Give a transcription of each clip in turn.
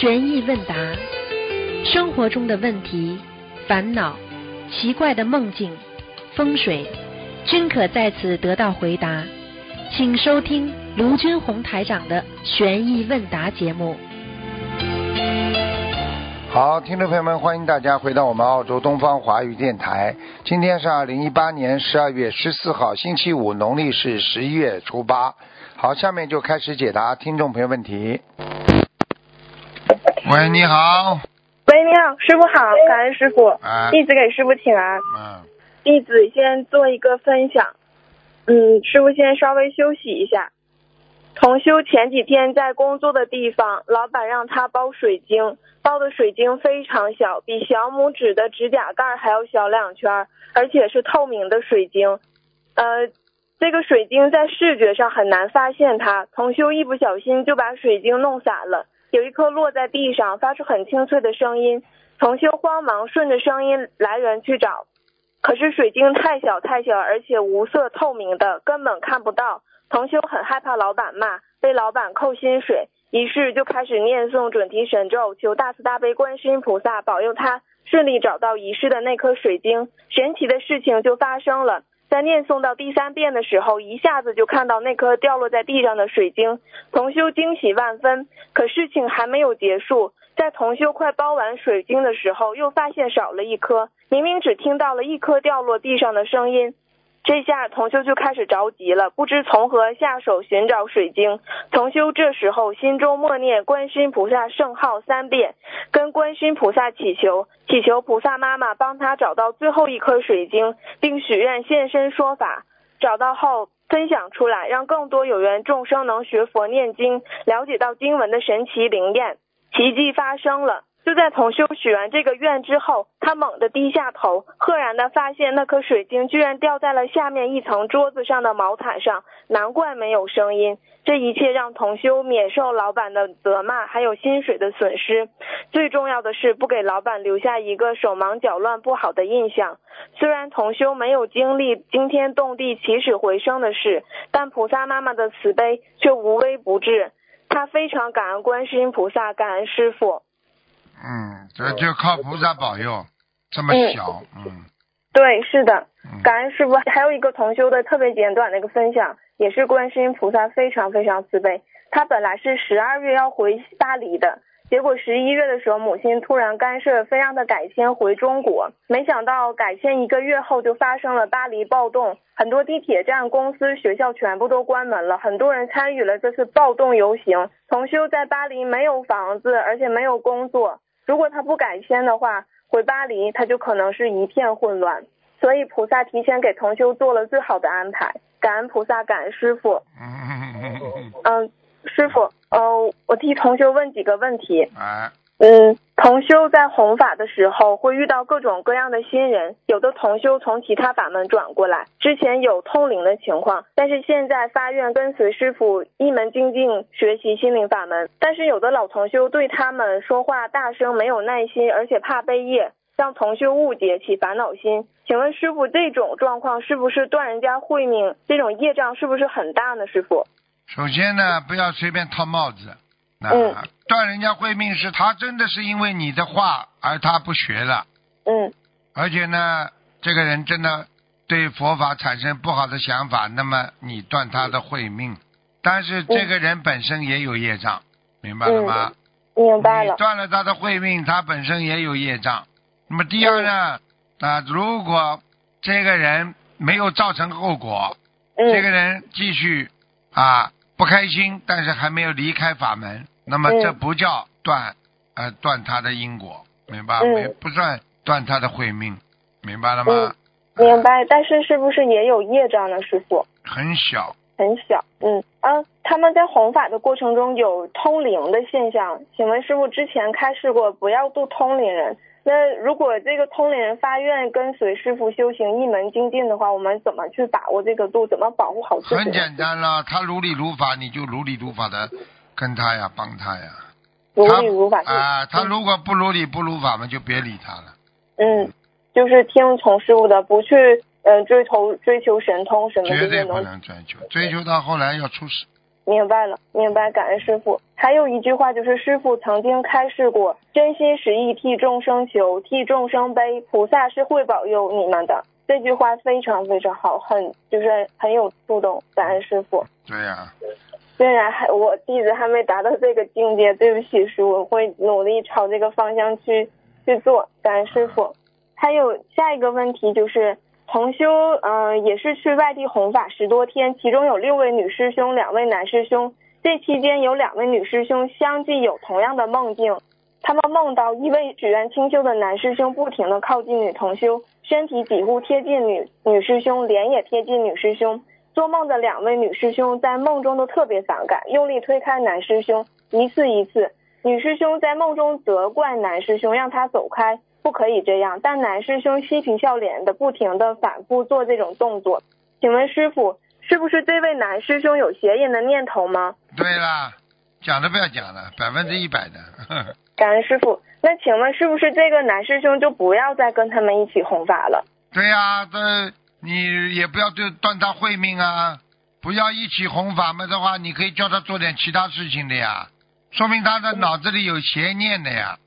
悬疑问答，生活中的问题、烦恼、奇怪的梦境、风水，均可在此得到回答。请收听卢军红台长的悬疑问答节目。好，听众朋友们，欢迎大家回到我们澳洲东方华语电台。今天是二零一八年十二月十四号，星期五，农历是十一月初八。好，下面就开始解答听众朋友问题。喂，你好。喂，你好，师傅好，感恩师傅，啊，弟子给师傅请安。嗯，弟子先做一个分享，嗯，师傅先稍微休息一下。同修前几天在工作的地方，老板让他包水晶，包的水晶非常小，比小拇指的指甲盖还要小两圈，而且是透明的水晶。呃，这个水晶在视觉上很难发现它，同修一不小心就把水晶弄洒了，有一颗落在地上，发出很清脆的声音。同修慌忙顺着声音来源去找，可是水晶太小太小，而且无色透明的，根本看不到。同修很害怕老板骂，被老板扣薪水，于是就开始念诵准提神咒，求大慈大悲观世音菩萨保佑他顺利找到遗失的那颗水晶。神奇的事情就发生了，在念诵到第三遍的时候，一下子就看到那颗掉落在地上的水晶，同修惊喜万分。可事情还没有结束，在同修快包完水晶的时候，又发现少了一颗，明明只听到了一颗掉落地上的声音。这下同修就开始着急了，不知从何下手寻找水晶。同修这时候心中默念观世音菩萨圣号三遍，跟观世音菩萨祈求，祈求菩萨妈妈帮他找到最后一颗水晶，并许愿现身说法。找到后分享出来，让更多有缘众生能学佛念经，了解到经文的神奇灵验。奇迹发生了。就在同修许完这个愿之后，他猛地低下头，赫然的发现那颗水晶居然掉在了下面一层桌子上的毛毯上，难怪没有声音。这一切让同修免受老板的责骂，还有薪水的损失。最重要的是不给老板留下一个手忙脚乱不好的印象。虽然同修没有经历惊天动地、起死回生的事，但菩萨妈妈的慈悲却无微不至。他非常感恩观世音菩萨，感恩师傅。嗯，这就靠菩萨保佑，这么小，嗯对，是的，嗯，感恩师傅。还有一个同修的特别简短的一个分享，也是观世音菩萨非常非常慈悲。他本来是十二月要回巴黎的，结果十一月的时候，母亲突然干涉，非让他改签回中国。没想到改签一个月后，就发生了巴黎暴动，很多地铁站、公司、学校全部都关门了，很多人参与了这次暴动游行。同修在巴黎没有房子，而且没有工作。如果他不改签的话，回巴黎他就可能是一片混乱。所以菩萨提前给同修做了最好的安排，感恩菩萨，感恩师傅。嗯，嗯，师傅，呃，我替同修问几个问题。哎，嗯，同修在弘法的时候会遇到各种各样的新人，有的同修从其他法门转过来，之前有通灵的情况，但是现在发愿跟随师傅一门精进学习心灵法门，但是有的老同修对他们说话大声，没有耐心，而且怕背业，让同修误解起烦恼心。请问师傅，这种状况是不是断人家慧命？这种业障是不是很大呢？师傅？首先呢，不要随便套帽子。那嗯断人家慧命是他真的是因为你的话而他不学了，嗯而且呢，这个人真的对佛法产生不好的想法，那么你断他的慧命。但是这个人本身也有业障，明白了吗？明白了。你断了他的慧命，他本身也有业障。那么第二呢，啊，如果这个人没有造成后果，嗯这个人继续啊不开心，但是还没有离开法门，那么嗯这不叫断呃断他的因果，明白？嗯没不算断他的慧命，明白了吗？嗯明白，但是是不是也有业障呢？师傅？很小，很小，嗯啊，他们在弘法的过程中有通灵的现象，请问师傅之前开示过不要度通灵人，那如果这个通灵人发愿跟随师傅修行一门精进的话，我们怎么去把握这个度？怎么保护好自己？很简单了。他如理如法，你就如理如法的跟他呀，帮他呀。如理如法。啊，他如果不如理不如法嘛，就别理他了。嗯，就是听从师傅的，不去呃追求追求神通什么绝对不。能追求，追求到后来要出事。明白了，明白，感恩师傅。还有一句话就是，师傅曾经开示过，真心实意替众生求，替众生悲，菩萨是会保佑你们的。这句话非常非常好，很就是很有触动，感恩师傅。对呀、虽然还我弟子还没达到这个境界，对不起师，我会努力朝这个方向去去做，感恩师傅。还有下一个问题就是，同修嗯、也是去外地弘法十多天，其中有六位女师兄，两位男师兄。这期间有两位女师兄相继有同样的梦境，他们梦到一位只愿清修的男师兄不停的靠近女同修，身体几乎贴近女女师兄，脸也贴近女师兄。做梦的两位女师兄在梦中都特别反感，用力推开男师兄，一次一次。女师兄在梦中责怪男师兄，让他走开，不可以这样。但男师兄嬉皮笑脸的，不停的反复做这种动作。请问师傅，是不是这位男师兄有邪淫的念头吗？对啦，讲都不要讲了，百分之一百的。呵 呵感恩师傅。那请问是不是这个男师兄就不要再跟他们一起弘法了？对呀、这你也不要对断他慧命啊，不要一起弘法嘛的话，你可以叫他做点其他事情的呀，说明他的脑子里有邪念的呀。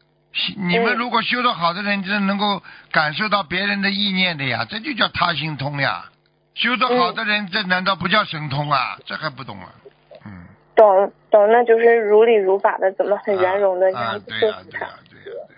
你们嗯如果修得好的人，就能够感受到别人的意念的呀，这就叫他心通呀。修得好的人，这难道不叫神通啊？这还不懂啊？嗯，懂懂，那就是如理如法的，怎么很圆融的这啊样子对呀、说服他。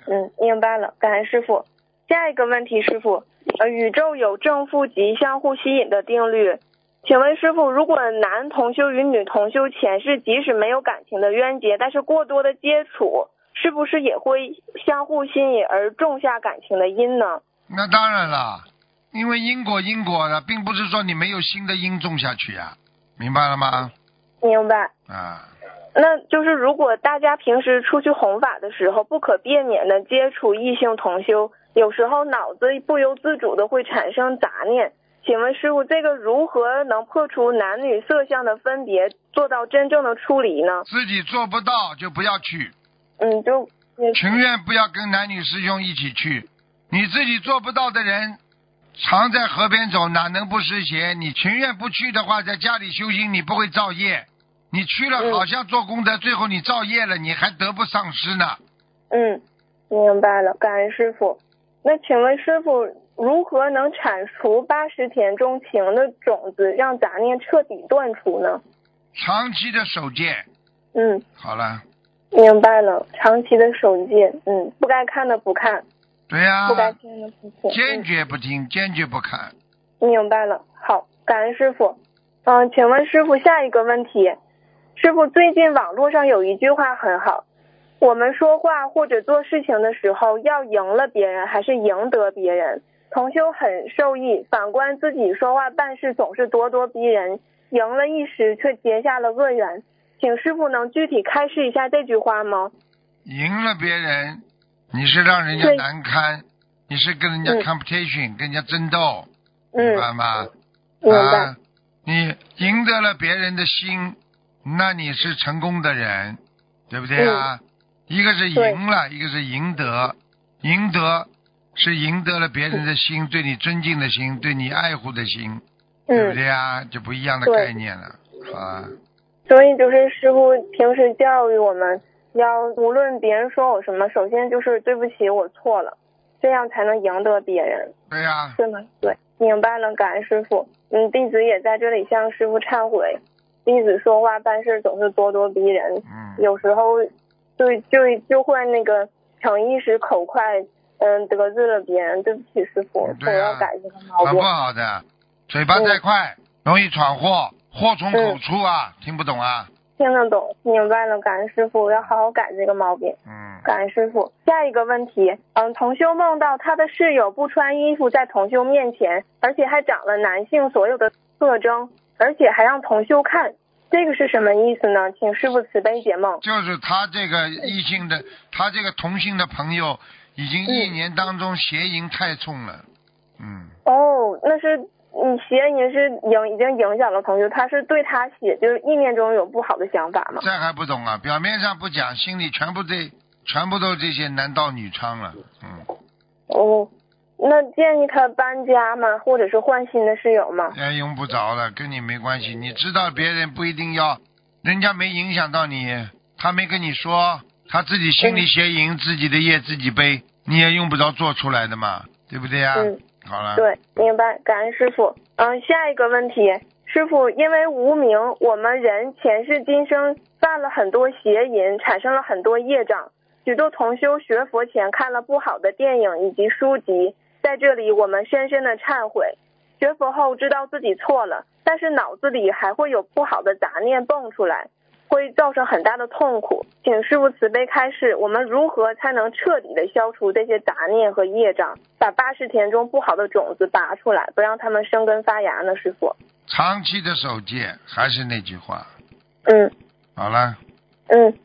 嗯，明白了，感恩师傅。下一个问题，师傅，呃，宇宙有正负极相互吸引的定律，请问师傅，如果男同修与女同修前世即使没有感情的冤结，但是过多的接触，是不是也会相互吸引而种下感情的因呢？那当然了，因为因果因果的，并不是说你没有新的因种下去呀、明白了吗？明白。啊，那就是如果大家平时出去弘法的时候，不可避免的接触异性同修，有时候脑子不由自主的会产生杂念。请问师傅，这个如何能破除男女色相的分别，做到真正的出离呢？自己做不到就不要去，嗯，就情愿不要跟男女师兄一起去。你自己做不到的人，常在河边走，哪能不湿鞋？你情愿不去的话，在家里修行，你不会造业。你去了，嗯好像做功德，最后你造业了，你还得不偿失呢。嗯，明白了，感恩师傅。那请问师傅，如何能铲除八十田中情的种子，让杂念彻底断除呢？长期的守戒，嗯，好了，明白了，长期的守戒，嗯，不该看的不看，对呀、不该听的不听，坚嗯决不听，坚决不看。明白了，好，感恩师傅。嗯，请问师傅下一个问题，师傅最近网络上有一句话很好，我们说话或者做事情的时候要赢了别人还是赢得别人？同修很受益，反观自己说话办事总是咄咄逼人，赢了一时却结下了恶缘。请师傅能具体开示一下这句话吗？赢了别人，你是让人家难堪，你是跟人家嗯 competition，、跟人家争斗，明嗯，白吗？明白。啊，你赢得了别人的心，那你是成功的人，对不对啊？一个是赢了，一个是赢得，赢得是赢得了别人的心，对你尊敬的心，对你爱护的心，对不嗯，对啊？就不一样的概念了，好啊。所以就是师傅平时教育我们要无论别人说我什么，首先就是对不起，我错了，这样才能赢得别人，对呀、对吗？对，明白了，感恩师傅。嗯，弟子也在这里向师傅忏悔，弟子说话办事总是咄咄逼人，嗯，有时候就就就会那个逞一时口快，嗯，得罪了别人，对不起师傅，我要改这个毛病很不。好的，嘴巴太快，容易闯祸，祸从口出啊，听不懂啊？听得懂，明白了，感恩师傅，要好好改这个毛病。嗯，感恩师傅。下一个问题，嗯，同修梦到他的室友不穿衣服在同修面前，而且还长了男性所有的特征，而且还让同修看，这个是什么意思呢？请师傅慈悲解梦。就是他这个异性的，他这个同性的朋友，已经一嗯年当中邪淫太重了，嗯，哦，那是你邪淫是影已经影响了朋友，他是对他写就是意念中有不好的想法吗？这还不懂啊？表面上不讲，心里全部这全部都这些男盗女娼了，嗯，哦，那建议他搬家吗？或者是换新的室友吗？哎，用不着了，跟你没关系。你知道别人不一定要人家没影响到你，他没跟你说，他自己心里邪淫，自己的业自己背，你也用不着做出来的嘛，对不对呀？嗯，好了。对，明白，感恩师傅。嗯，下一个问题，师傅，因为无名，我们人前世今生犯了很多邪淫，产生了很多业障。许多同修学佛前看了不好的电影以及书籍，在这里我们深深的忏悔。学佛后知道自己错了，但是脑子里还会有不好的杂念蹦出来，会造成很大的痛苦。请师傅慈悲开示，我们如何才能彻底的消除这些杂念和业障，把八十田中不好的种子拔出来，不让它们生根发芽呢？师傅。长期的守戒，还是那句话，嗯好了，嗯，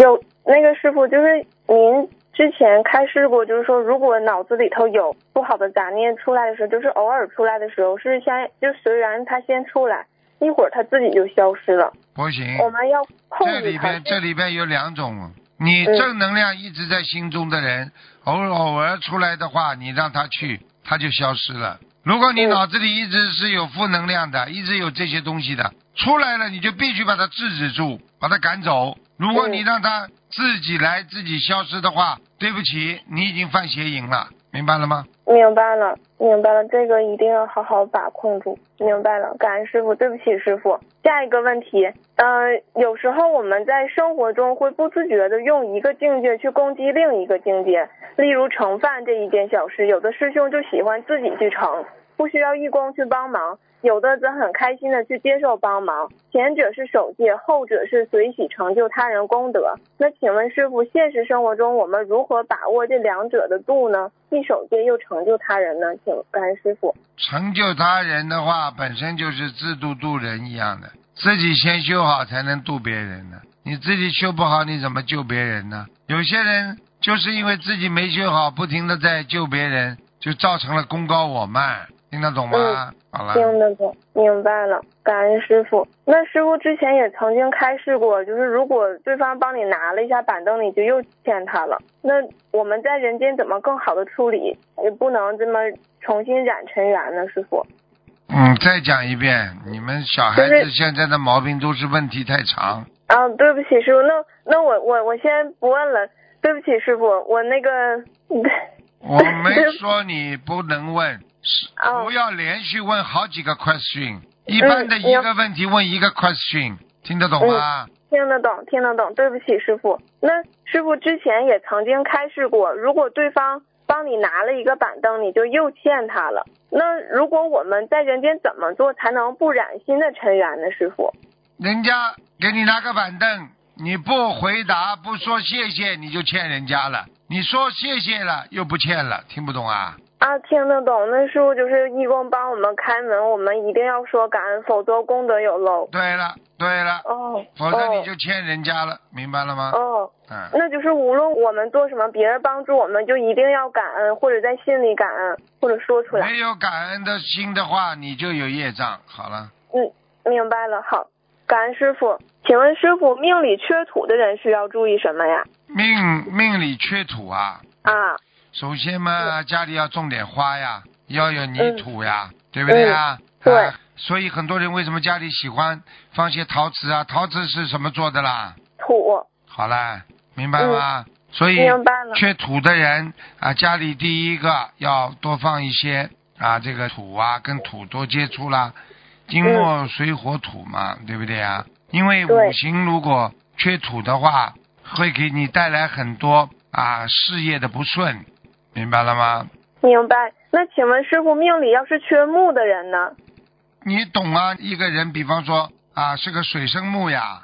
有那个师傅，就是您之前开示过，就是说如果脑子里头有不好的杂念出来的时候，就是偶尔出来的时候，是先就随然它先出来，一会儿它自己就消失了。不行。我们要控制它。这里边这里边有两种，你嗯正能量一直在心中的人，偶尔偶尔出来的话，你让他去，他就消失了。如果你嗯脑子里一直是有负能量的，一直有这些东西的，出来了你就必须把它制止住，把它赶走。如果你嗯让他自己来自己消失的话，对不起，你已经犯邪淫了，明白了吗？明白了，明白了，这个一定要好好把控住。明白了，感恩师傅，对不起师傅。下一个问题，呃，有时候我们在生活中会不自觉的用一个境界去攻击另一个境界，例如盛饭这一件小事，有的师兄就喜欢自己去盛，不需要义工去帮忙。有的则很开心的去接受帮忙，前者是守戒，后者是随喜成就他人功德。那请问师傅，现实生活中我们如何把握这两者的度呢？既守戒又成就他人呢？请感恩师傅。成就他人的话，本身就是自度度人一样的，自己先修好才能度别人呢。你自己修不好，你怎么救别人呢？有些人就是因为自己没修好，不停的在救别人，就造成了功高我慢，听得懂吗？好了，听得懂，明白了，感恩师傅。那师傅之前也曾经开示过，就是如果对方帮你拿了一下板凳，你就又欠他了。那我们在人间怎么更好的处理？也不能这么重新染尘缘呢，师傅。嗯，再讲一遍，你们小孩子现在的毛病都是问题太长。啊，对不起，师傅，那那我我我先不问了，对不起，师傅，我那个，我没 说你不能问，不要连续问好几个 question，一般的嗯一个问题问一个 question，听得懂吗？听得懂，听得懂，对不起，师傅。那师傅之前也曾经开示过，如果对方帮你拿了一个板凳，你就又欠他了。那如果我们在人间怎么做才能不染心的尘缘呢？师傅？人家给你拿个板凳，你不回答不说谢谢，你就欠人家了。你说谢谢了又不欠了，听不懂啊？啊，听得懂。那师傅就是义工帮我们开门，我们一定要说感恩，否则功德有漏。对了对了，哦，否则你哦就欠人家了，明白了吗？哦，嗯，那就是无论我们做什么，别人帮助我们，就一定要感恩，或者在心里感恩，或者说出来。没有感恩的心的话，你就有业障。好了，嗯，明白了。好，感恩师傅。请问师傅，命里缺土的人需要注意什么呀？命命里缺土啊，啊，首先嘛，家里要种点花呀，要有泥土呀，对不对呀？嗯对啊所以很多人为什么家里喜欢放些陶瓷啊？陶瓷是什么做的啦？土。好了，明白吗？所以。缺土的人啊，家里第一个要多放一些啊，这个土啊，跟土多接触啦，金木水火土嘛，对不对啊？因为五行如果缺土的话，会给你带来很多啊事业的不顺，明白了吗？明白。那请问师傅，命里要是缺木的人呢？你懂啊？一个人，比方说啊，是个水生木呀。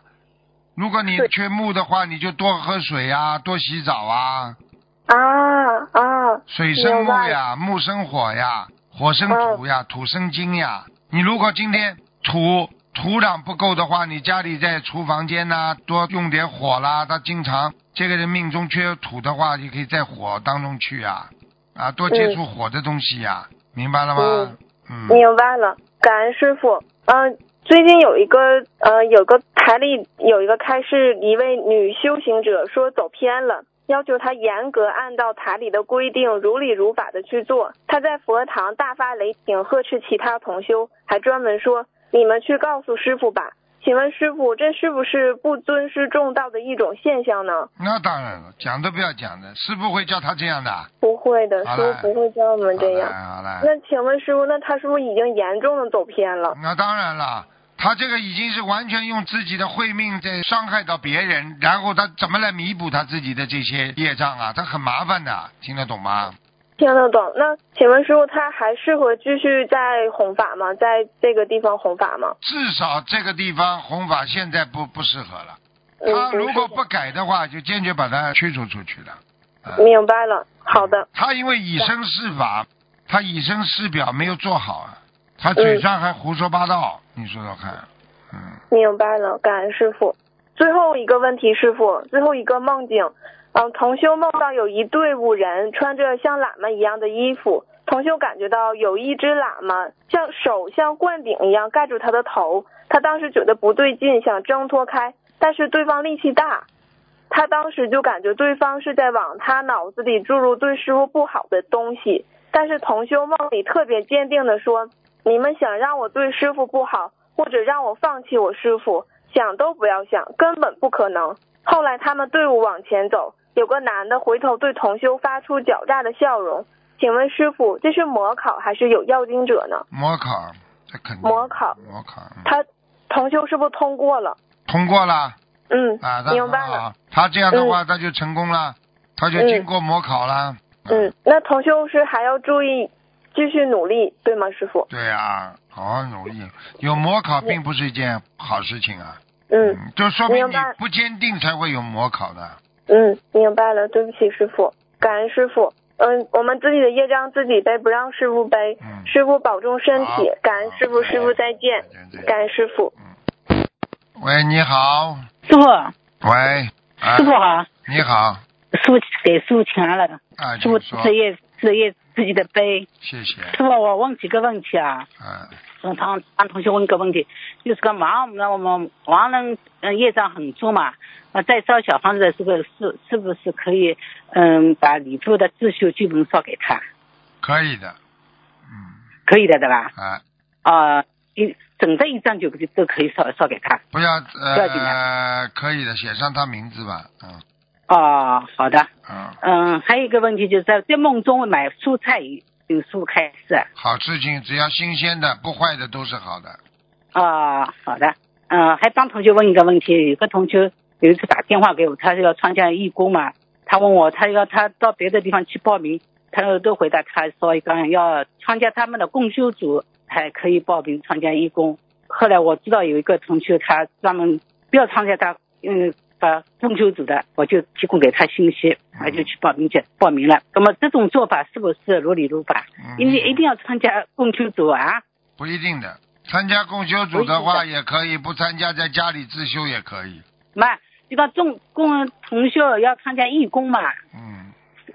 如果你缺木的话，你就多喝水呀，多洗澡啊。啊啊，水生木呀，木生火呀，火生土呀，土生金呀。你如果今天土土壤不够的话，你家里在厨房间呐、多用点火啦。他经常这个人命中缺土的话，你可以在火当中去啊，啊，多接触火的东西呀，明白了吗？嗯，明白了。感恩师傅。嗯、最近有一个呃，有个台里有一个开示，一位女修行者说走偏了。要求他严格按照台里的规定，如理如法的去做。他在佛堂大发雷霆，呵斥其他同修，还专门说：“你们去告诉师傅吧，请问师傅，这是不是不尊师重道的一种现象呢？那当然了，讲都不要讲的，师傅会教他这样的。不会的，师傅不会教我们这样。好了好了，那请问师傅，那他是不是已经严重的走偏了？那当然了。他这个已经是完全用自己的慧命在伤害到别人，然后他怎么来弥补他自己的这些业障啊？他很麻烦的，听得懂吗？听得懂。那请问师傅，他还适合继续在弘法吗？在这个地方弘法吗？至少这个地方弘法现在不不适合了。他如果不改的话，就坚决把他驱逐出去的。啊明白了。好的，他因为以身试法，他以身试表没有做好啊，他嘴上还胡说八道，你说说看，嗯，明白了，感恩师傅。最后一个问题，师傅，最后一个梦境，嗯，同修梦到有一队伍人穿着像喇嘛一样的衣服，同修感觉到有一只喇嘛像手像灌顶一样盖住他的头，他当时觉得不对劲，想挣脱开，但是对方力气大，他当时就感觉对方是在往他脑子里注入对师傅不好的东西，但是同修梦里特别坚定的说，你们想让我对师傅不好，或者让我放弃我师傅，想都不要想，根本不可能。后来他们队伍往前走，有个男的回头对同修发出狡诈的笑容。请问师傅，这是模考还是有要经者呢？模考，这肯定模考模考，嗯他同修是不是通过了？通过了嗯，啊，他明白了。他这样的话他就成功了，他就经过模考了，嗯，那同修是还要注意，继续努力，对吗，师傅？对啊，好好努力，有模考并不是一件好事情啊，嗯就说明你不坚定才会有模考的，嗯，明白了，对不起，师傅，感恩师傅。嗯，我们自己的业障自己背，不让师傅背。嗯。师傅保重身体，感恩师傅，师傅再见感恩师傅。喂，你好，师傅，喂，啊。师傅好，你好，师傅给师傅请安了，啊，师傅请说。职业职业自己的背。谢谢，师傅，我问几个问题啊，啊，让唐让同学问个问题，就是个亡那我们亡人嗯业障很重嘛，那在烧小房子的时候是是不是可以嗯把礼佛的自修经文烧给他？可以的，嗯，可以的对吧？啊，啊、一整的一张就就都可以烧烧给他。不要要紧呃，可以的，写上他名字吧，嗯哦，好的。嗯，嗯，还有一个问题就是在在梦中买蔬菜有蔬开始。好事情，只要新鲜的，不坏的都是好的。啊，好的。嗯，还帮同学问一个问题，有个同学有一次打电话给我，他是要参加义工嘛，他问我他要他到别的地方去报名，他都回答他说刚要参加他们的共修组才可以报名参加义工。后来我知道有一个同学他专门不要参加他嗯把共修组的，我就提供给他信息，他就去报名去报名了。那么这种做法是不是如理如法？嗯，因为一定要参加共修组啊。不一定的，参加共修组的话也可以，不参加在家里自修也可以。嘛，这个众共同学要参加义工嘛，嗯，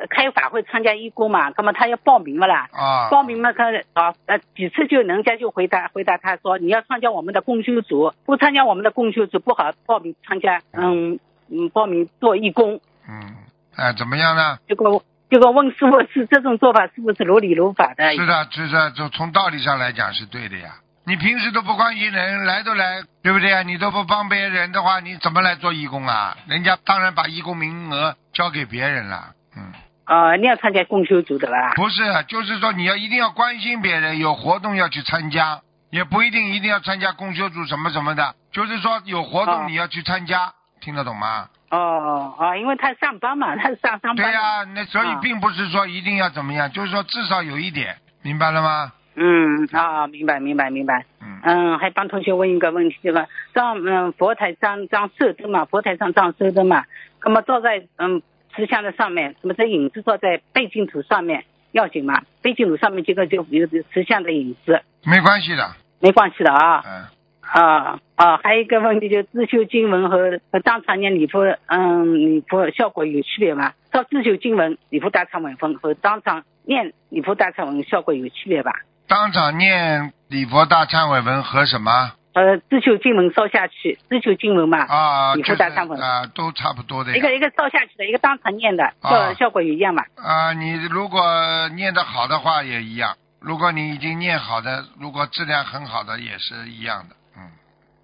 开法会参加义工嘛，那么他要报名嘛啦，啊，报名嘛，他啊呃几次就人家就回答回答他说你要参加我们的共修组，不参加我们的共修组不好报名参加，嗯嗯报名做义工，嗯，哎，怎么样呢？结果结果问师傅是这种做法是不是如理如法的？是的，是的，就从道理上来讲是对的呀。你平时都不关心人，来都来，对不对啊？你都不帮别人的话，你怎么来做义工啊？人家当然把义工名额交给别人了。嗯，啊，你要参加共修组的吧？不是，就是说你要一定要关心别人，有活动要去参加，也不一定一定要参加共修组什么什么的，就是说有活哦动你要去参加，听得懂吗？哦哦，因为他上班嘛，他是上上班。对呀、那所以啊并不是说一定要怎么样，就是说至少有一点，明白了吗？嗯啊，明白明白明白。嗯，嗯，还帮同学问一个问题，对吧？上嗯佛台上装射灯嘛，佛台上装射灯嘛，那么照在嗯石像的上面，那么这影子照在背镜图上面要紧嘛？背镜图上面这个就有石像的影子，没关系的，没关系的啊嗯。啊啊，还有一个问题就是自修经文和和当场念礼佛，嗯，礼佛效果有区别吗？照自修经文礼佛大忏悔风和当场念礼佛大忏悔文效果有区别吧？当场念礼佛大忏悔文和什么呃，自求经文烧下去，自求经文嘛，啊？礼佛大忏悔啊，都差不多的。一个一个烧下去的，一个当场念的，效、啊效果也一样嘛。啊，你如果念得好的话也一样，如果你已经念好的，如果质量很好的也是一样的，嗯。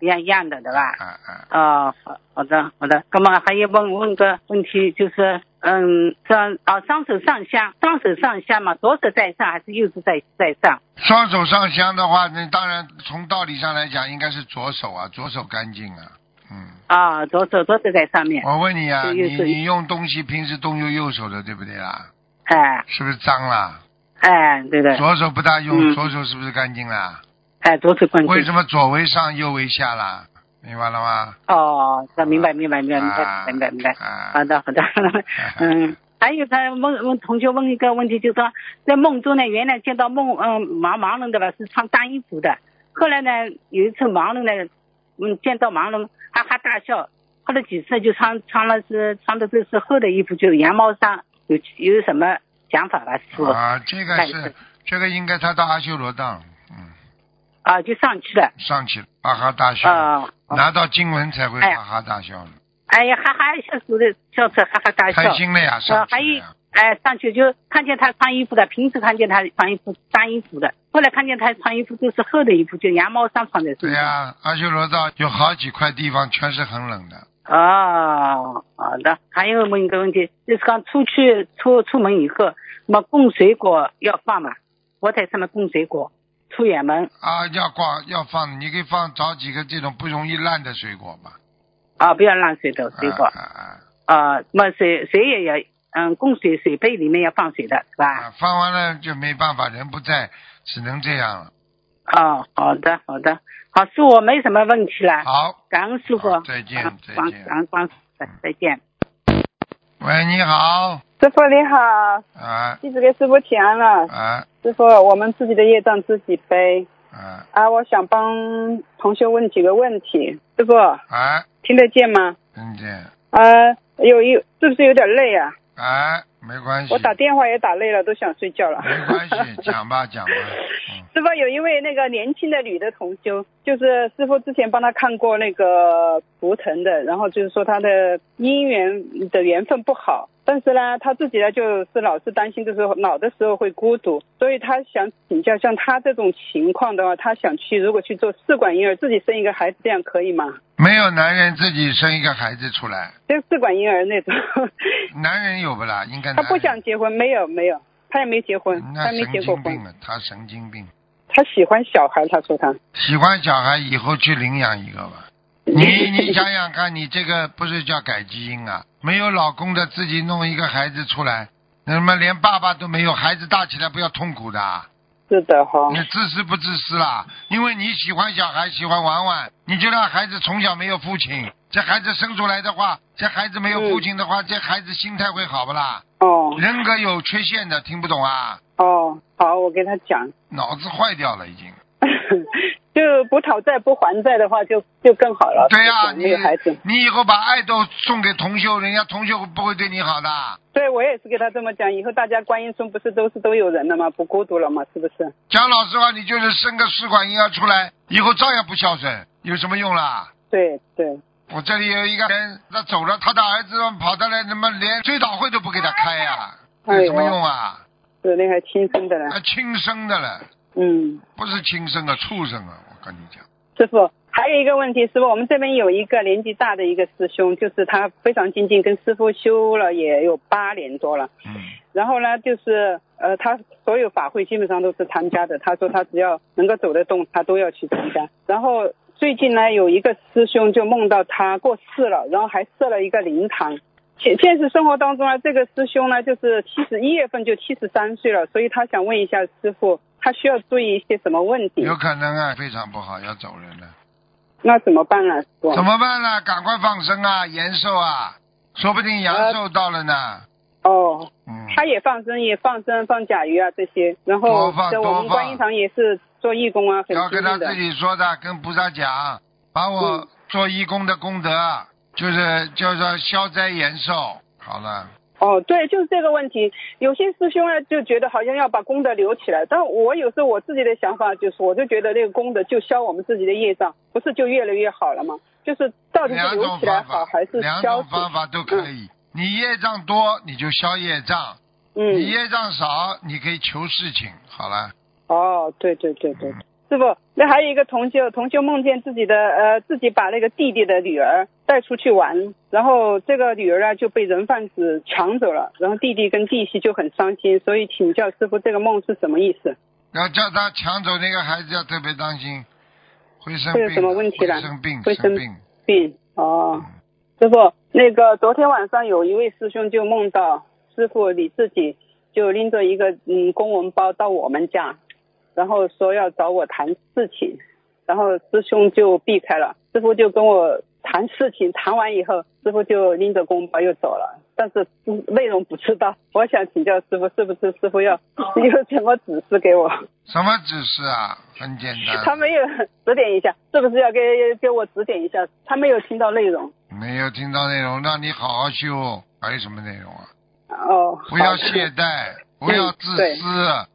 一样一样的，对吧？啊啊，哦，好好的好的。那么还要问问个问题，就是嗯，这啊双手上香，双手上香嘛，左手在上还是右手在在上？双手上香的话，那当然从道理上来讲，应该是左手啊，左手干净啊。嗯，啊，左手左手在上面。我问你啊，你你用东西平时都用右手的，对不对啊？哎是不是脏了？哎，对的。左手不大用，嗯左手是不是干净啦？哎，左手关键。为什么左为上，右为下啦？明白了吗？哦，那明白明白明白明啊白明白明白。啊好的好的，嗯。还有他问问同学问一个问题，就是说在梦中呢，原来见到梦嗯盲盲人的吧是穿单衣服的，后来呢有一次盲人呢嗯见到盲人哈哈大笑，后来几次就穿穿了是穿的都是厚的衣服，就是羊毛衫，有有什么想法吧师傅？啊，这个是这个应该他到阿修罗道，嗯，啊就上去了上去了，哈哈大笑，啊。拿到经文才会哈哈大笑的，哎呀，哈哈笑死的，笑出哈哈大笑。开心了呀，上呃，还有去了呀。哎，上去就看见他穿衣服的，平时看见他穿衣服单衣服的，后来看见他穿衣服都是厚的衣服，就羊毛衫穿在身上。对呀、阿修罗道有好几块地方全是很冷的，哦，好的。还有问一个问题，就是刚出去出出门以后，那么供水果要放嘛？佛台上面供水果，出远门啊，要挂要放，你可以放找几个这种不容易烂的水果吧。啊，不要烂水的水果啊啊啊。那么水水也要，嗯，供水水杯里面要放水的是吧？啊！放完了就没办法，人不在，只能这样了。哦，好的好的，好，师傅没什么问题了。好，感恩师傅，再见再见感恩观世再再见。喂，你好，师傅你好，啊弟子给师傅请安了。啊师傅，我们自己的业障自己背啊啊！我想帮同学问几个问题，师傅啊！听得见吗？听见？啊，有一是不是有点累啊？啊，没关系，我打电话也打累了，都想睡觉了。没关系，讲吧讲吧。嗯，师傅有一位那个年轻的女的同修，就是师傅之前帮她看过那个图腾的，然后就是说她的姻缘的缘分不好，但是呢，她自己呢就是老是担心，就是老的时候会孤独，所以她想请教，像她这种情况的话，她想去如果去做试管婴儿，自己生一个孩子，这样可以吗？没有男人自己生一个孩子出来，就试管婴儿那种，男人有不啦？应该她不想结婚，没有没有，他也没结婚，他没神结过婚经病，了，他神经病，他喜欢小孩，他说他。喜欢小孩以后去领养一个吧。你你想想看，你这个不是叫改基因啊？没有老公的自己弄一个孩子出来，那么连爸爸都没有，孩子大起来不要痛苦的啊。是的哈、你自私不自私啦？因为你喜欢小孩，喜欢玩玩，你就让孩子从小没有父亲，这孩子生出来的话，这孩子没有父亲的话，这孩子心态会好不啦？哦人格有缺陷的，听不懂啊？哦，好，我跟他讲，脑子坏掉了已经。就不讨债不还债的话就，就更好了。对呀、没有孩子。你你以后把爱都送给同修，人家同修不会对你好的。对，我也是给他这么讲，以后大家观音村不是都是都有人了吗？不孤独了吗？是不是？讲老实话，你就是生个试管婴儿出来，以后照样不孝顺，有什么用啦？对对，我这里有一个人，他走了，他的儿子跑到来，怎么连追悼会都不给他开呀、有什么用啊？是那还亲生的啊，了。亲生的了，嗯，不是亲生的，畜生啊！我跟你讲，师傅，还有一个问题，师傅，我们这边有一个年纪大的一个师兄，就是他非常精进，跟师傅修了也有八年多了。嗯，然后呢，就是呃，他所有法会基本上都是参加的。他说他只要能够走得动，他都要去参加。然后最近呢，有一个师兄就梦到他过世了，然后还设了一个灵堂。现现实生活当中呢，这个师兄呢，就是七十一月份就七十三岁了，所以他想问一下师傅，他需要注意一些什么问题？有可能啊，非常不好，要走人了，那怎么办呢？怎么办呢？赶快放生啊，延寿啊，说不定阳寿到了呢。哦，嗯，他也放生，也放生放甲鱼啊这些，然后在我们观音堂也是做义工啊，很要跟他自。己说的，跟菩萨讲，把我嗯做义工的功德，就是叫做消灾延寿。好了，哦，对，就是这个问题。有些师兄呢就觉得好像要把功德留起来，但我有时候我自己的想法就是，我就觉得那个功德就消我们自己的业障，不是就越来越好了吗？就是到底是留起来好还是两消两？种方法都可以。你业障多，你就消业障；你嗯，业障少，你可以求事情。好了，哦，对对对对嗯，师傅，那还有一个同修，同修梦见自己的呃自己把那个弟弟的女儿带出去玩，然后这个女儿啊就被人贩子抢走了，然后弟弟跟弟媳就很伤心，所以请教师傅这个梦是什么意思？要叫他抢走那个孩子，要特别当心，会生。会有什么问题了会生病，会生生病。病哦嗯，师傅，那个昨天晚上有一位师兄就梦到师傅你自己就拎着一个嗯公文包到我们家，然后说要找我谈事情，然后师兄就避开了，师傅就跟我谈事情，谈完以后，师傅就拎着公文包又走了，但是嗯内容不知道，我想请教师傅，是不是师傅要 有什么指示给我？什么指示啊？很简单。他没有指点一下，是不是要给给我指点一下？他没有听到内容。没有听到内容，让你好好修。还有什么内容啊？哦，不要懈怠，不要自对私。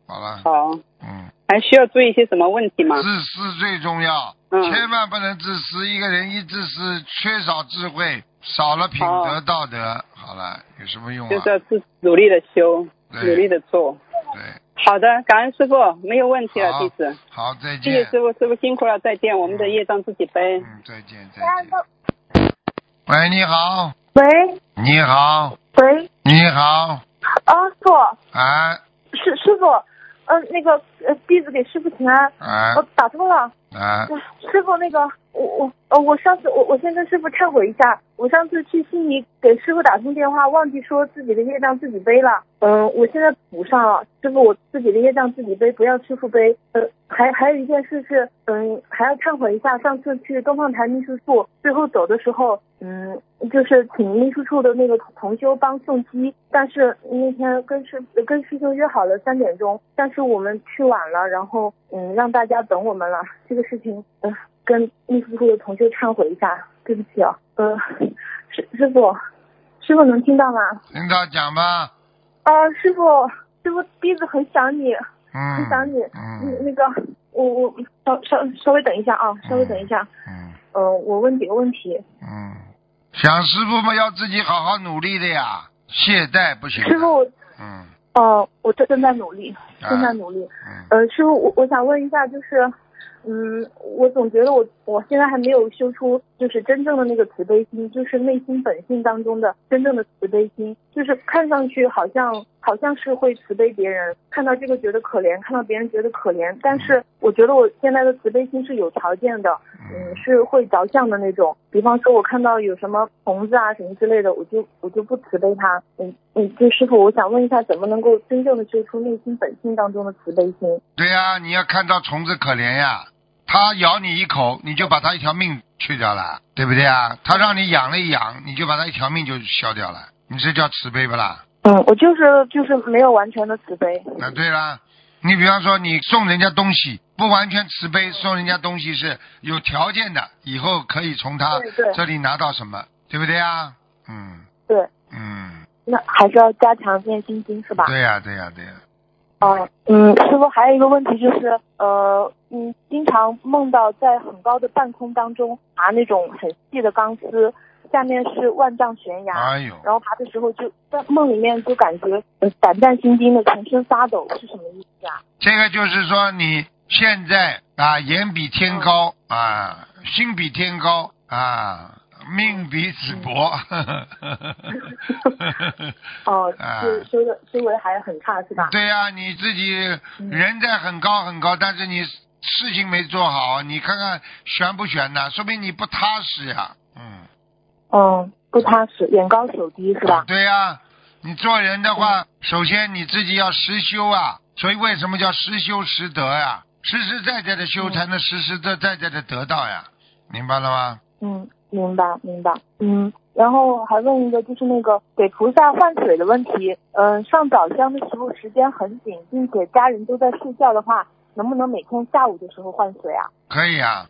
好了，好，嗯，还需要注意些什么问题吗？自私最重要，嗯千万不能自私。一个人一自私，缺少智慧，少了品德道德，好了，有什么用啊？就是要自努力的修，对努力的做。对，好的，感恩师傅，没有问题了，弟子。好，再见谢谢。师傅，师傅辛苦了，再见。我们的业障自己背。嗯，再见，再见。喂，你好，喂你好，喂，你好，啊，师傅，啊。师师傅，嗯、那个呃，弟子给师傅请安，啊。我打通了。啊，师傅，那个我我呃，我上次我我先跟师傅忏悔一下，我上次去悉尼给师傅打通电话，忘记说自己的业障自己背了。嗯，我现在补上了，师傅，我自己的业障自己背，不要师傅背。呃，还还有一件事是，嗯，还要忏悔一下，上次去东方台秘书处，最后走的时候，嗯，就是请秘书处的那个同修帮送机，但是那天跟师跟师兄约好了三点钟，但是我们去晚了，然后嗯让大家等我们了，这个事情呃跟秘书处的同修忏悔一下，对不起啊，呃师师傅，师傅能听到吗？听到讲吧，啊，师傅，师傅弟子很想你，嗯，很想你，嗯嗯，那个我我稍稍稍微等一下啊，稍微等一下，嗯呃，我问几个问题，嗯，想师傅们要自己好好努力的呀，懈怠不行。师傅，嗯哦、我正正在努力，啊正在努力。嗯呃，师傅，我我想问一下，就是，嗯，我总觉得我我现在还没有修出就是真正的那个慈悲心，就是内心本性当中的真正的慈悲心，就是看上去好像好像是会慈悲别人，看到这个觉得可怜，看到别人觉得可怜，但是我觉得我现在的慈悲心是有条件的，嗯，是会着相的那种。比方说，我看到有什么虫子啊什么之类的，我就我就不慈悲他。嗯嗯，就师傅，我想问一下，怎么能够真正的修出内心本性当中的慈悲心？对呀、你要看到虫子可怜呀，它咬你一口，你就把它一条命去掉了，对不对啊？它让你养了一养，你就把它一条命就消掉了，你这叫慈悲不啦？嗯，我就是就是没有完全的慈悲。那对啦，你比方说你送人家东西，不完全慈悲，送人家东西是有条件的，以后可以从他这里拿到什么，对不对啊？嗯对，嗯，那还是要加强念心经是吧？对呀、对呀、对呀、哦，嗯，师傅还有一个问题就是，呃，嗯，经常梦到在很高的半空当中爬那种很细的钢丝，下面是万丈悬崖，哎呦，然后爬的时候就在梦里面就感觉呃胆战心惊的，全身发抖，是什么意思啊？这个就是说你现在啊，眼比天高啊，心比天高啊，命比纸薄。哦，啊是修的修为还很差是吧？对呀、你自己嗯人在很高很高，但是你事情没做好，你看看悬不悬呐？说明你不踏实呀。嗯，嗯，不踏实，眼高手低是吧？对呀、你做人的话，嗯首先你自己要实修啊。所以为什么叫实修实得呀？实实在在的修，嗯才能实实在在在的得到呀。明白了吗？嗯，明白明白。嗯，然后还问一个，就是那个给菩萨换水的问题。嗯、上早香的时候时间很紧，并且家人都在睡觉的话，能不能每天下午的时候换水啊？可以啊。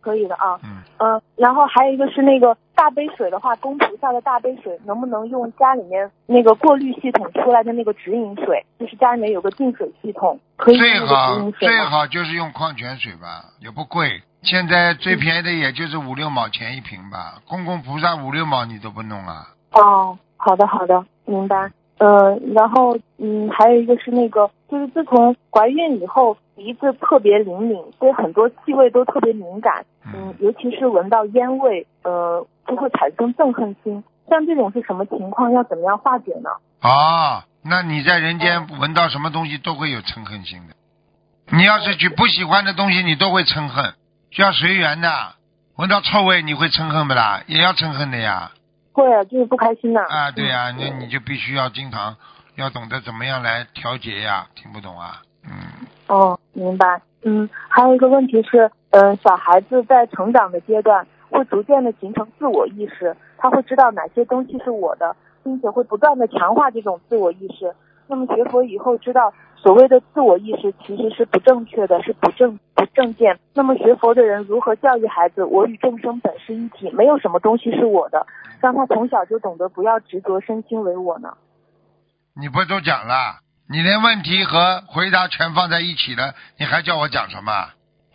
嗯可以的啊。嗯，嗯、然后还有一个是那个大杯水的话，供菩萨的大杯水能不能用家里面那个过滤系统出来的那个直饮水？就是家里面有个净水系统，可以最好直饮水吗？最好就是用矿泉水吧，也不贵。现在最便宜的也就是五六毛钱一瓶吧，公公菩萨五六毛你都不弄啊？哦，好的好的，明白。呃，然后嗯，还有一个是那个，就是自从怀孕以后，鼻子特别灵敏，对很多气味都特别敏感，嗯，尤其是闻到烟味，呃，就会产生憎恨心。像这种是什么情况？要怎么样化解呢？啊，那你在人间闻到什么东西都会有嗔恨心的。你要是去不喜欢的东西，你都会嗔恨，就要随缘的。闻到臭味你会嗔恨不啦？也要嗔恨的呀。会啊，就是不开心呐。啊，对呀、那你就必须要经常要懂得怎么样来调节呀，听不懂啊？嗯，哦，明白。嗯，还有一个问题是，嗯、小孩子在成长的阶段会逐渐的形成自我意识，他会知道哪些东西是我的，并且会不断的强化这种自我意识。那么学佛以后知道，所谓的自我意识其实是不正确的，是不正不正见。那么学佛的人如何教育孩子，我与众生本是一体，没有什么东西是我的，让他从小就懂得不要执着身心为我呢？你不都讲了？你连问题和回答全放在一起了，你还叫我讲什么？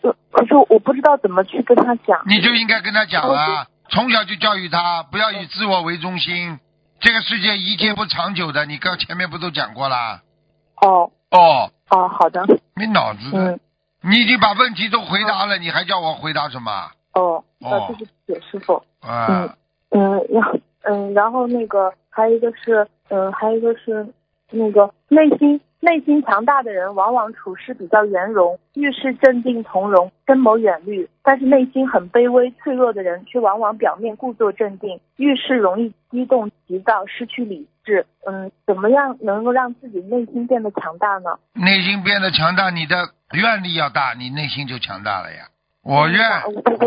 可可是我不知道怎么去跟他讲。你就应该跟他讲啊，从小就教育他，不要以自我为中心。这个世界一切不长久的，你刚前面不都讲过啦？哦。哦，哦，好的，没脑子的，嗯，你已经把问题都回答了，你还叫我回答什么？哦，哦。呃，对不起，师傅。嗯，嗯，然后嗯，然后那个还有一个是，嗯，还有一个是那个内心内心强大的人，往往处事比较圆融，遇事镇定从容，深谋远虑；但是内心很卑微脆弱的人，却往往表面故作镇定，遇事容易激动急躁，失去理智。嗯，怎么样能够让自己内心变得强大呢？内心变得强大，你的愿力要大，你内心就强大了呀。我愿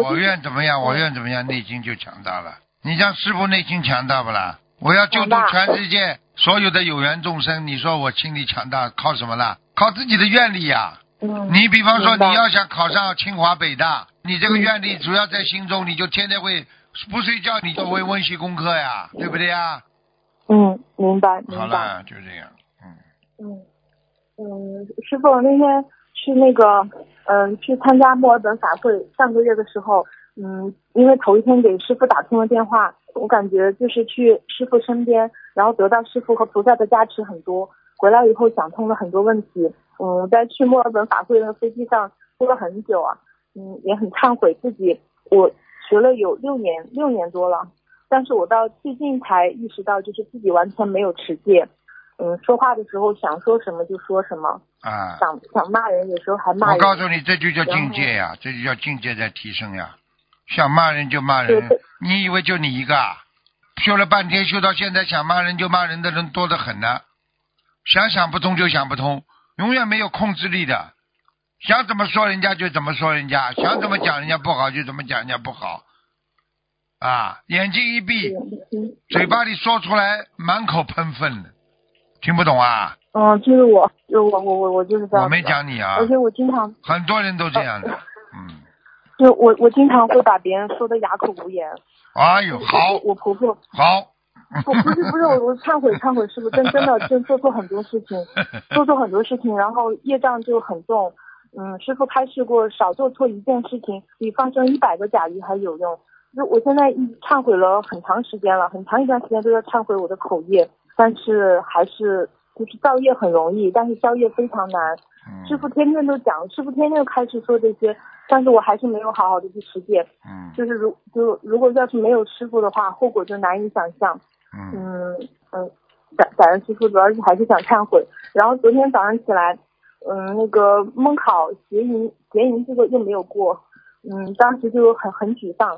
我愿怎么样，我愿怎么样，内心就强大了。你像师傅内心强大不啦？我要救度全世界所有的有缘众生，你说我心里强大，靠什么啦？靠自己的愿力呀。嗯，你比方说，你要想考上清华北大，你这个嗯愿力主要在心中，你就天天会不睡觉，你就会温习功课呀，对不对呀？嗯，明白明白。好了，就这样，嗯，嗯嗯，师傅那天去那个嗯去参加墨尔本法会，上个月的时候，嗯，因为头一天给师傅打通了电话，我感觉就是去师傅身边，然后得到师傅和菩萨的加持很多。回来以后想通了很多问题，嗯，在去墨尔本法会的飞机上哭了很久啊，嗯，也很忏悔自己，我学了有六年六年多了，但是我到最近才意识到，就是自己完全没有持戒，嗯，说话的时候想说什么就说什么，啊。想想骂人，有时候还骂人。我告诉你，这就叫境界呀，这就叫境界在提升呀。想骂人就骂人你以为就你一个啊？修了半天，修到现在想骂人就骂人的人多得很呢。想想不通就想不通，永远没有控制力的。想怎么说人家就怎么说人家，想怎么讲人家不好就怎么讲人家不好。啊，眼睛一闭，嗯嘴巴里说出来满口喷粪的，听不懂啊？嗯，就是我，就我我我我就是这样。我没。讲你啊而，且我经常，很多人都这样的。嗯，就我我经常会把别人说的哑口无言。哎呦，好我我婆婆，好。我不是不是我我忏悔忏悔师傅，真真的真做错很多事情，做错很多事情，然后业障就很重。嗯，师傅开示过，少做错一件事情，比放生一百个甲鱼还有用。就我现在一忏悔了很长时间了，很长一段时间都在忏悔我的口业，但是还是就是造业很容易，但是消业非常难。嗯师傅天天都讲，师傅天天都开始说这些，但是我还是没有好好的去实践。嗯就是如就如果要是没有师傅的话，后果就难以想象。嗯嗯嗯，感感恩师傅，主要是还是想忏悔。然后昨天早上起来，嗯，那个梦考结营结营这个又没有过，嗯，当时就很很沮丧，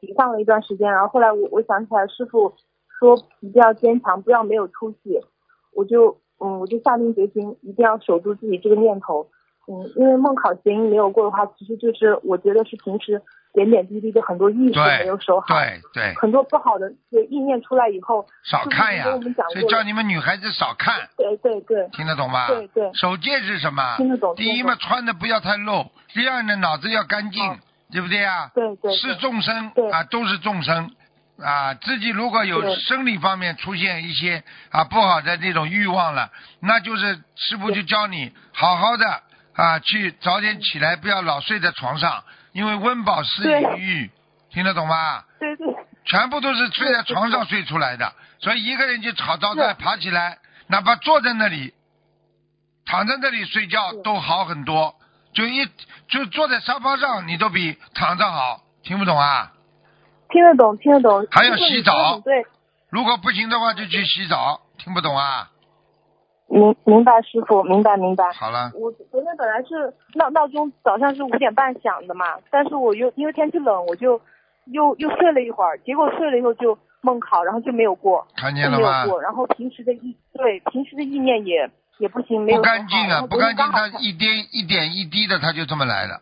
沮丧了一段时间。然后后来我我想起来师傅说一定要坚强，不要没有出息，我就嗯我就下定决心一定要守住自己这个念头。嗯，因为梦考协议没有过的话，其实就是我觉得是平时点点滴滴的很多意识对没有守好。对对，很多不好的这个意念出来以后，少看呀所以叫。你们女孩子少看，对对对听得懂吗？对对守戒是什么？听得懂第一嘛，穿的不要太露；第二呢，脑子要干净哦，对不对呀？对对是众生对啊，都是众生啊。自己如果有生理方面出现一些啊不好的这种欲望了，那就是师傅就教你好好的啊去早点起来，不要老睡在床上，因为温饱思对淫欲，听得懂吗？对对全部都是睡在床上睡出来的，所以一个人就吵到再爬起来，哪怕坐在那里，躺在那里睡觉都好很多。就一就坐在沙发上，你都比躺着好，听不懂啊？听得懂，听得懂。还要洗澡对，如果不行的话，就去洗澡，听不懂啊？明明白，师傅，明白明白。好了，我昨天本来是闹闹钟早上是五点半响的嘛，但是我又因为天气冷，我就又又睡了一会儿，结果睡了以后就梦考，然后就没有过，看见了吗？没有过。然后平时的意对平时的意念也也不行，没有不干净啊，不干净，它一点一点一滴的，它就这么来了，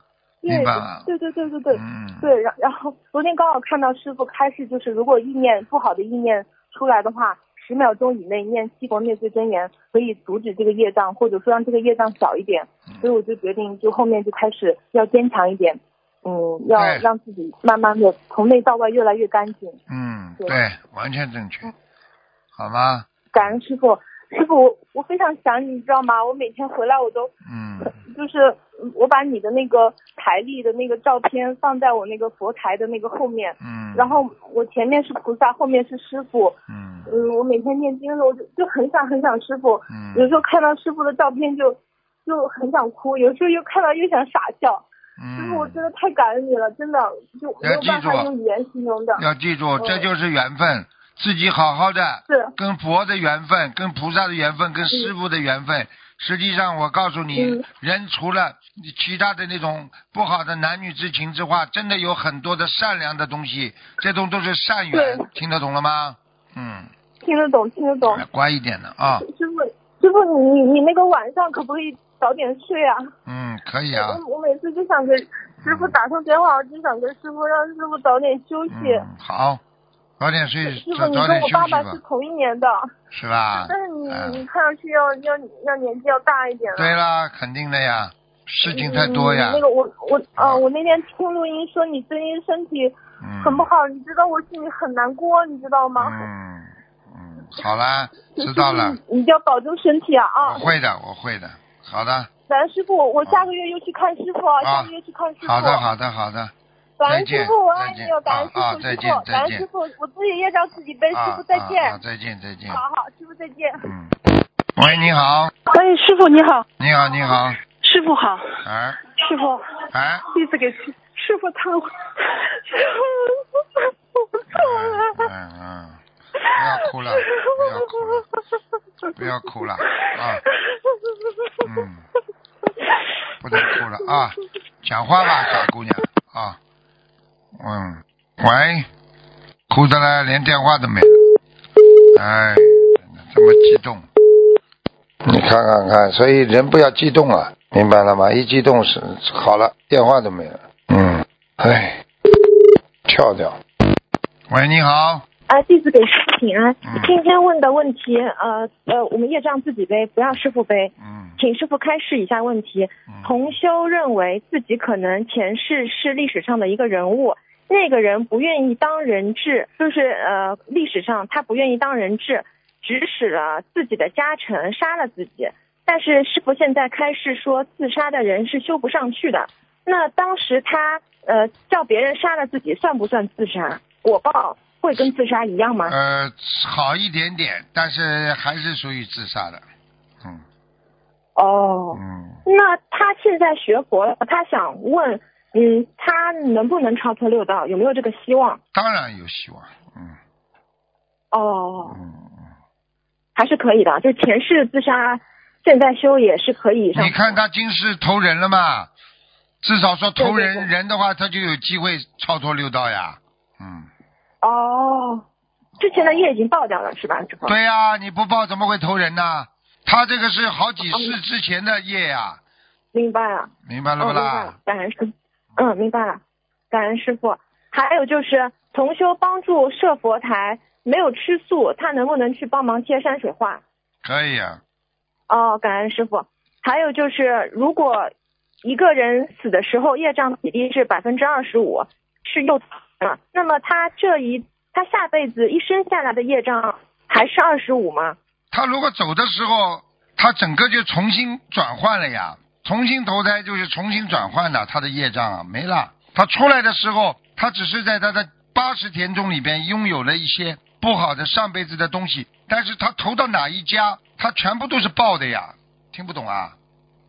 对？对对对对对嗯，对，然然后昨天刚好看到师傅开示，就是如果意念不好的意念出来的话，十秒钟以内念七佛灭罪真言，可以阻止这个业障，或者说让这个业障小一点。嗯所以我就决定，就后面就开始要坚强一点，嗯，要让自己慢慢的从内到外越来越干净。嗯，对对，完全正确，好吗？感恩师傅，师傅我我非常想你，你知道吗？我每天回来我都嗯，就是嗯我把你的那个台历的那个照片放在我那个佛台的那个后面，嗯，然后我前面是菩萨，后面是师傅。嗯嗯，我每天念经的时候就就很想很想师傅，嗯有嗯时候看到师傅的照片就就很想哭，有时候又看到又想傻笑。师傅，我嗯，真的太感恩你了，真的就没有办法用语言形容的。要记住，这就是缘分，自己好好的是，跟佛的缘分、跟菩萨的缘分、跟师傅的缘分。实际上，我告诉你，嗯人除了其他的那种不好的男女之情之外，真的有很多的善良的东西，这种都是善缘，听得懂了吗？嗯，听得懂，听得懂。乖一点的啊，师傅，师傅，你你你那个晚上可不可以早点睡啊？嗯，可以啊，我我每次就想给师傅打通电话，我就想跟师傅让师傅早点休息。嗯，好，早点睡，师傅，早你跟我早点休息吧，爸爸是同一年的，是吧？但是你、嗯你看上去要要要年纪要大一点了。对啦，肯定的呀，事情太多呀嗯。那个我我呃，我那天听录音说你最近身体嗯，很不好，你知道我心里很难过，你知道吗？嗯嗯，好啦，知道了傅，，你一定要保重身体啊啊！我会的，我会的。好的，感恩师傅，我下个月又去看师傅啊，啊下个月去看师傅。好的，好的，好的。感恩师傅，我爱你哦，感恩师啊啊傅，师再见傅，感恩再见师傅，我自己业障自己背，师啊傅再见啊啊，再见，再见。好好，师傅再见。嗯。喂，你好，喂，师傅你好，你好，你好，师傅好，哎师傅，哎，弟子给师师傅忏悔，师傅，我错嗯了。嗯嗯，不要哭了，不要哭了，不要哭了啊，嗯，不能哭了啊，讲话吧，傻姑娘喂，哭的嘞，连电话都没了，哎，这么激动，你看看看，所以人不要激动啊，明白了吗？一激动是好了，电话都没了，嗯，哎，跳掉。喂，你好，啊，弟子给师傅请安。嗯今天问的问题，呃呃，我们业障自己背，不要师傅背，嗯请师傅开示一下问题。嗯同修认为自己可能前世是历史上的一个人物，那个人不愿意当人质，就是呃历史上他不愿意当人质，指使了自己的家臣杀了自己。但是师傅现在开示说，自杀的人是修不上去的。那当时他呃叫别人杀了自己，算不算自杀？果报会跟自杀一样吗？呃，好一点点，但是还是属于自杀的。嗯哦，嗯，那他现在学佛了，他想问，嗯，他能不能超脱六道？有没有这个希望？当然有希望。嗯哦，还是可以的，就前世自杀，现在修也是可以上。你看他今世投人了嘛？至少说投人人的话，他就有机会超脱六道呀。嗯，哦，之前的业已经报掉了是吧？对呀、你不报怎么会投人呢？他这个是好几世之前的业呀、明白了。明白了哦，不啦了？，感恩师，嗯，明白了，感恩师傅。还有就是同修帮助设佛台，没有吃素，他能不能去帮忙贴山水画？可以啊。哦，感恩师傅。还有就是，如果一个人死的时候业障比例是百分之二十五，是又啊，那么他这一他下辈子一生下来的业障还是二十五吗？他如果走的时候，他整个就重新转换了呀，重新投胎就是重新转换的，他的业障啊没了。他出来的时候，他只是在他的八十田中里边拥有了一些不好的上辈子的东西，但是他投到哪一家，他全部都是报的呀，听不懂啊？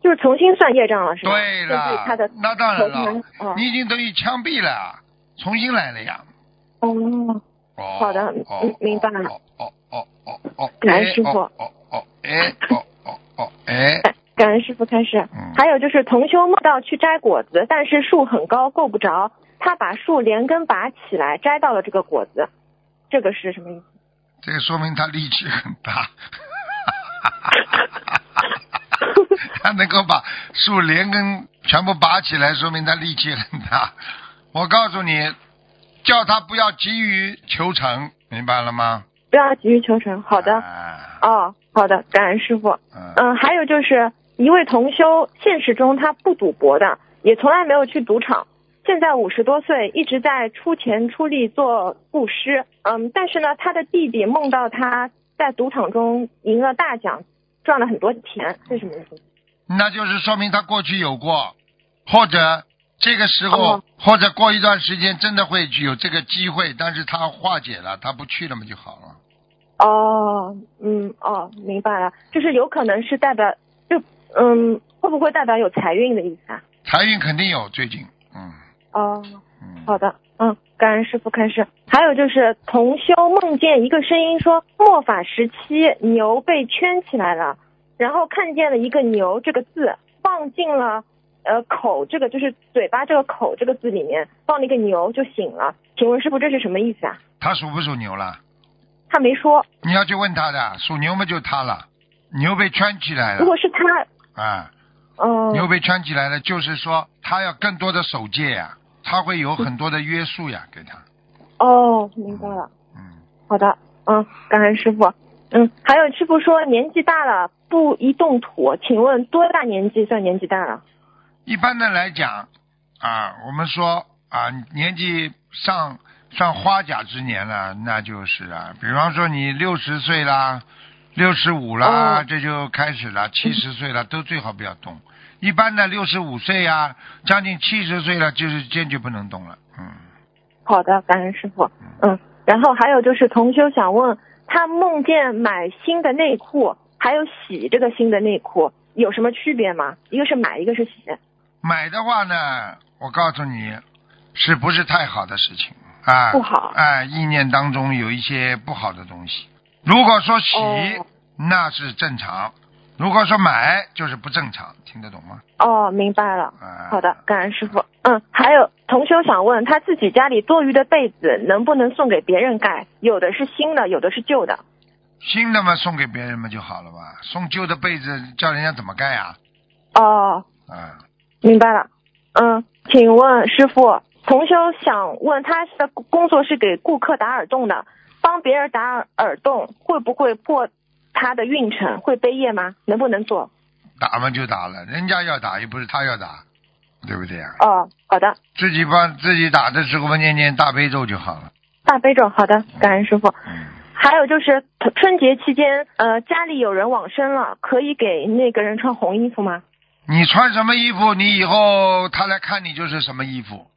就是重新算业障了，是吧？对了，那当然了，哦你已经等于枪毙了，重新来了呀。哦，哦，好的哦嗯明白了哦哦哦哦哦，感恩师傅哦哦哦，哎，哦哦哦，哎，哎感恩师傅开始。嗯还有就是同修梦到去摘果子，但是树很高，够不着，他把树连根拔起来，摘到了这个果子，这个是什么意思？这个说明他力气很大。他能够把树连根全部拔起来，说明他力气很大。我告诉你，叫他不要急于求成，明白了吗？不要急于求成。好的，啊哦，好的，感恩师傅。嗯，嗯，还有就是一位同修，现实中他不赌博的，也从来没有去赌场。现在五十多岁，一直在出钱出力做布施。嗯，但是呢，他的弟弟梦到他在赌场中赢了大奖，赚了很多钱，这是什么意思？那就是说明他过去有过，或者这个时候，哦或者过一段时间真的会有这个机会，但是他化解了，他不去了嘛就好了。哦，嗯，哦，明白了，就是有可能是代表，就嗯，会不会代表有财运的意思啊？财运肯定有，最近，嗯哦，嗯。好的，嗯，感恩师傅开始。还有就是同修梦见一个声音说，末法时期牛被圈起来了，然后看见了一个牛这个字放进了呃口这个就是嘴巴这个口这个字里面，放了一个牛就醒了。请问师傅这是什么意思啊？他属不属牛了？他没说。你要去问他的，属牛嘛就他了，牛被圈起来了如果是他，啊，嗯、牛被圈起来了，就是说他要更多的守戒呀，他会有很多的约束呀，给他，哦，明白了。嗯，好的，嗯，感恩师傅。嗯，还有师傅说年纪大了不宜动土，请问多大年纪算年纪大了？一般的来讲啊，我们说啊，年纪上上花甲之年了，那就是啊，比方说你六十岁啦，六十五啦，哦这就开始了，七十岁了都最好不要动。一般的六十五岁呀，将近七十岁了，就是坚决不能动了。嗯，好的，感恩师傅。嗯，然后还有就是同修想问，他梦见买新的内裤，还有洗这个新的内裤，有什么区别吗？一个是买，一个是洗。买的话呢，我告诉你，是不是太好的事情啊？不好哎，意念当中有一些不好的东西。如果说洗，哦那是正常；如果说买，就是不正常。听得懂吗？哦，明白了。啊，好的，感恩师傅。嗯，还有同修想问，他自己家里多余的被子能不能送给别人盖？有的是新的，有的是旧的。新的嘛，送给别人嘛就好了吧。送旧的被子，叫人家怎么盖啊？哦，啊，明白了。嗯，请问师傅，同修想问他的工作是给顾客打耳洞的，帮别人打耳耳洞会不会破他的运程？会背业吗？能不能做？打嘛就打了，人家要打又不是他要打，对不对啊？哦，好的，自己帮自己打的时候嘛，念念大悲咒就好了。大悲咒，好的，感恩师傅。嗯。还有就是春节期间，呃，家里有人往生了，可以给那个人穿红衣服吗？你穿什么衣服，你以后他来看你就是什么衣服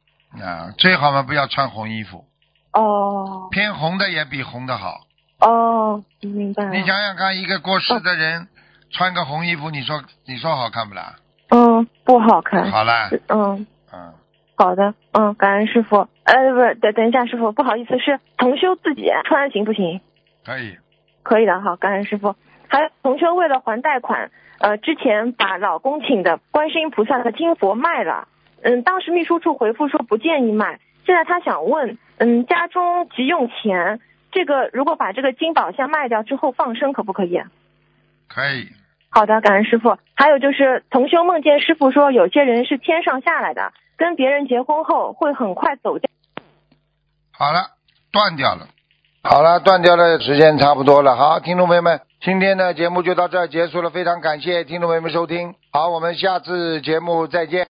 啊。最好嘛不要穿红衣服，哦偏红的也比红的好。哦，明白了。你想想看，一个过世的人穿个红衣服，你说你说好看不啦？嗯，不好看。好了，嗯，嗯，好的，嗯，感恩师傅。呃，不是，等等一下，师傅，不好意思，是同修自己穿行不行？可以。可以的，好，感恩师傅。还有同修为了还贷款，呃，之前把老公请的观世音菩萨的金佛卖了。嗯，当时秘书处回复说不建议卖。现在他想问，嗯，家中急用钱，这个如果把这个金宝箱卖掉之后放生可不可以？可以，好的，感恩师傅。还有就是同修梦见师傅说，有些人是天上下来的，跟别人结婚后会很快走掉。好了，断掉了。好了，断掉了，时间差不多了。好，听众朋友们，今天的节目就到这儿结束了，非常感谢听众朋友们收听。好，我们下次节目再见。